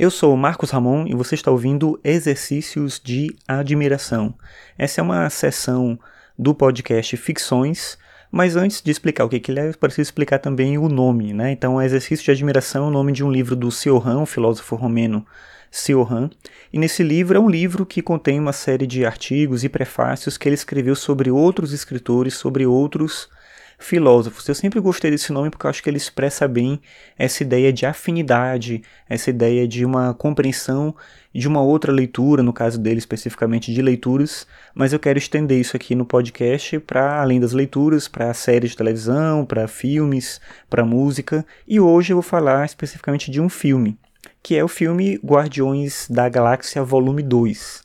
Eu sou Marcos Ramon e você está ouvindo Exercícios de Admiração. Essa é uma sessão do podcast Ficções, mas antes de explicar o que, que ele é, eu preciso explicar também o nome. Né? Então, Exercício de Admiração é o nome de um livro do Cioran, um filósofo romeno Cioran, e nesse livro é um livro que contém uma série de artigos e prefácios que ele escreveu sobre outros escritores, sobre outros filósofos. Eu sempre gostei desse nome porque eu acho que ele expressa bem essa ideia de afinidade, essa ideia de uma compreensão de uma outra leitura, no caso dele especificamente de leituras, mas eu quero estender isso aqui no podcast para além das leituras, para séries de televisão, para filmes, para música, e hoje eu vou falar especificamente de um filme, que é o filme Guardiões da Galáxia Volume 2.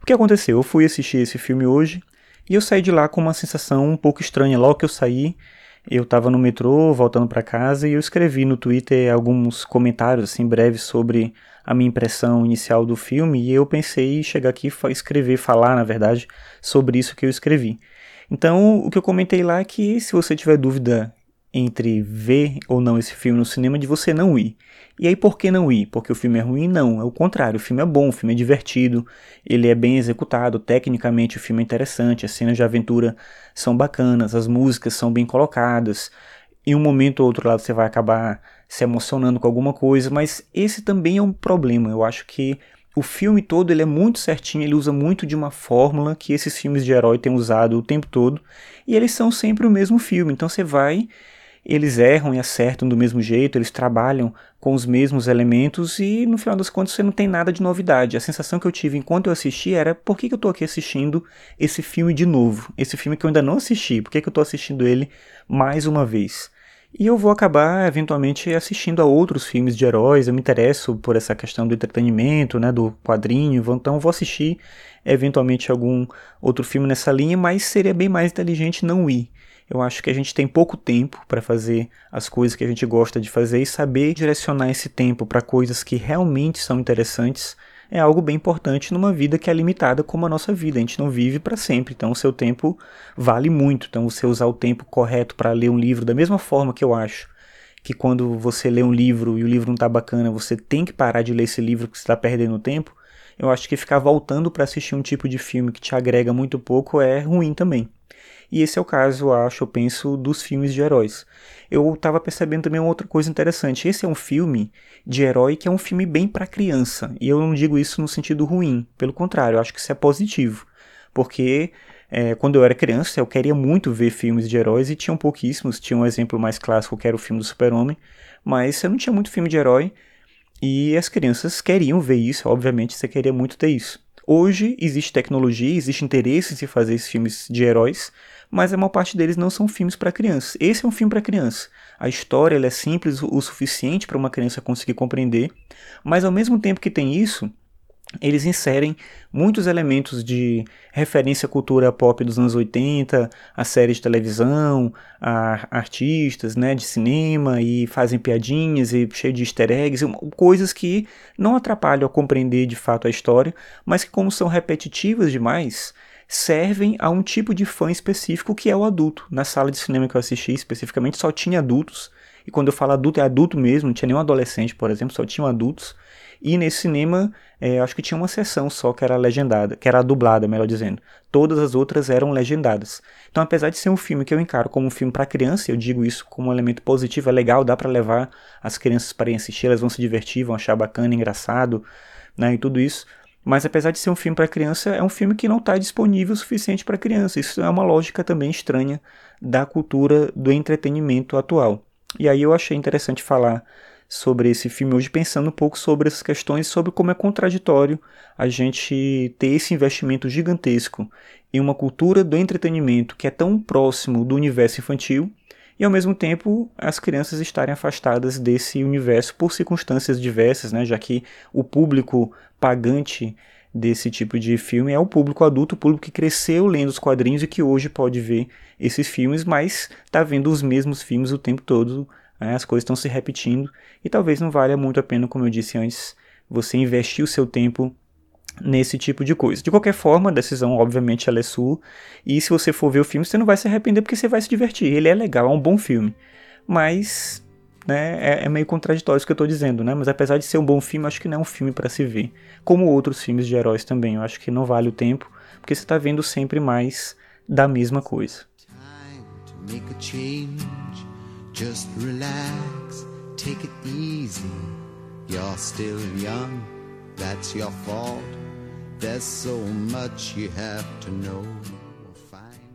O que aconteceu? Eu fui assistir esse filme hoje e eu saí de lá com uma sensação um pouco estranha. Logo que eu saí, eu estava no metrô, voltando para casa, e eu escrevi no Twitter alguns comentários assim breves sobre a minha impressão inicial do filme, e eu pensei em chegar aqui e escrever, falar, na verdade, sobre isso que eu escrevi. Então, o que eu comentei lá é que se você tiver dúvida entre ver ou não esse filme no cinema de você não ir. E aí por que não ir? Porque o filme é ruim? Não, é o contrário, o filme é bom, o filme é divertido, ele é bem executado, tecnicamente o filme é interessante, as cenas de aventura são bacanas, as músicas são bem colocadas, em um momento ou outro lado você vai acabar se emocionando com alguma coisa, mas esse também é um problema, eu acho que o filme todo ele é muito certinho, ele usa muito de uma fórmula que esses filmes de herói têm usado o tempo todo, e eles são sempre o mesmo filme, então você vai eles erram e acertam do mesmo jeito, eles trabalham com os mesmos elementos e no final das contas você não tem nada de novidade. A sensação que eu tive enquanto eu assisti era por que, que eu estou aqui assistindo esse filme de novo? Esse filme que eu ainda não assisti, por que, que eu estou assistindo ele mais uma vez? E eu vou acabar eventualmente assistindo a outros filmes de heróis. Eu me interesso por essa questão do entretenimento, né, do quadrinho. Então vou assistir eventualmente algum outro filme nessa linha, mas seria bem mais inteligente não ir. Eu acho que a gente tem pouco tempo para fazer as coisas que a gente gosta de fazer e saber direcionar esse tempo para coisas que realmente são interessantes é algo bem importante numa vida que é limitada como a nossa vida. A gente não vive para sempre, então o seu tempo vale muito. Então você usar o tempo correto para ler um livro da mesma forma que eu acho que quando você lê um livro e o livro não está bacana, você tem que parar de ler esse livro que você está perdendo tempo. Eu acho que ficar voltando para assistir um tipo de filme que te agrega muito pouco é ruim também. E esse é o caso, acho, eu penso, dos filmes de heróis. Eu estava percebendo também uma outra coisa interessante. Esse é um filme de herói que é um filme bem para criança. E eu não digo isso no sentido ruim. Pelo contrário, acho que isso é positivo. Porque é, quando eu era criança, eu queria muito ver filmes de heróis e tinham pouquíssimos. Tinha um exemplo mais clássico que era o filme do Super-Homem. Mas eu não tinha muito filme de herói. E as crianças queriam ver isso, obviamente, você queria muito ter isso. Hoje existe tecnologia, existe interesse em fazer esses filmes de heróis, mas a maior parte deles não são filmes para crianças. Esse é um filme para criança. A história é simples o suficiente para uma criança conseguir compreender, mas ao mesmo tempo que tem isso, eles inserem muitos elementos de referência à cultura pop dos anos 80, a séries de televisão, a artistas né, de cinema, e fazem piadinhas e cheio de easter eggs, coisas que não atrapalham a compreender de fato a história, mas que como são repetitivas demais, servem a um tipo de fã específico que é o adulto. Na sala de cinema que eu assisti, especificamente, só tinha adultos. E quando eu falo adulto, é adulto mesmo, não tinha nenhum adolescente, por exemplo, só tinham adultos. E nesse cinema, é, acho que tinha uma sessão só que era legendada, que era dublada, melhor dizendo. Todas as outras eram legendadas. Então, apesar de ser um filme que eu encaro como um filme para criança, eu digo isso como um elemento positivo, é legal, dá para levar as crianças para ir assistir, elas vão se divertir, vão achar bacana, engraçado, né, e tudo isso. Mas apesar de ser um filme para criança, é um filme que não está disponível o suficiente para criança. Isso é uma lógica também estranha da cultura do entretenimento atual. E aí eu achei interessante falar sobre esse filme hoje, pensando um pouco sobre essas questões, sobre como é contraditório a gente ter esse investimento gigantesco em uma cultura do entretenimento que é tão próximo do universo infantil e ao mesmo tempo as crianças estarem afastadas desse universo por circunstâncias diversas, né, já que o público pagante desse tipo de filme é o público adulto, o público que cresceu lendo os quadrinhos e que hoje pode ver esses filmes, mas está vendo os mesmos filmes o tempo todo, né, as coisas estão se repetindo e talvez não valha muito a pena, como eu disse antes, você investir o seu tempo nesse tipo de coisa. De qualquer forma, a decisão, obviamente, ela é sua. E se você for ver o filme, você não vai se arrepender porque você vai se divertir. Ele é legal, é um bom filme. Mas né, é, é meio contraditório isso que eu estou dizendo, né? Mas apesar de ser um bom filme, acho que não é um filme para se ver. Como outros filmes de heróis também, eu acho que não vale o tempo, porque você está vendo sempre mais da mesma coisa. Just relax, take it easy. You're still young, that's your fault.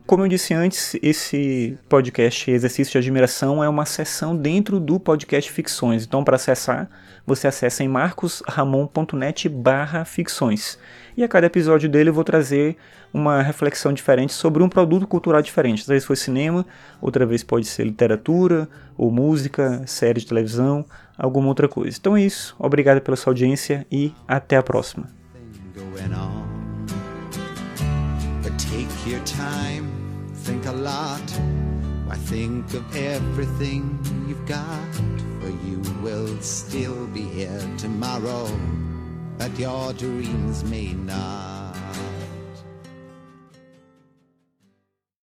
Como eu disse antes, esse podcast Exercício de Admiração é uma seção dentro do podcast Ficções. Então, para acessar, você acessa em marcosramon.net barra ficções. E a cada episódio dele eu vou trazer uma reflexão diferente sobre um produto cultural diferente. Às vezes foi cinema, outra vez pode ser literatura, ou música, série de televisão, alguma outra coisa. Então é isso. Obrigado pela sua audiência e até a próxima. Think a lot. Why think of everything you've got? For you will still be here tomorrow, but your dreams may not.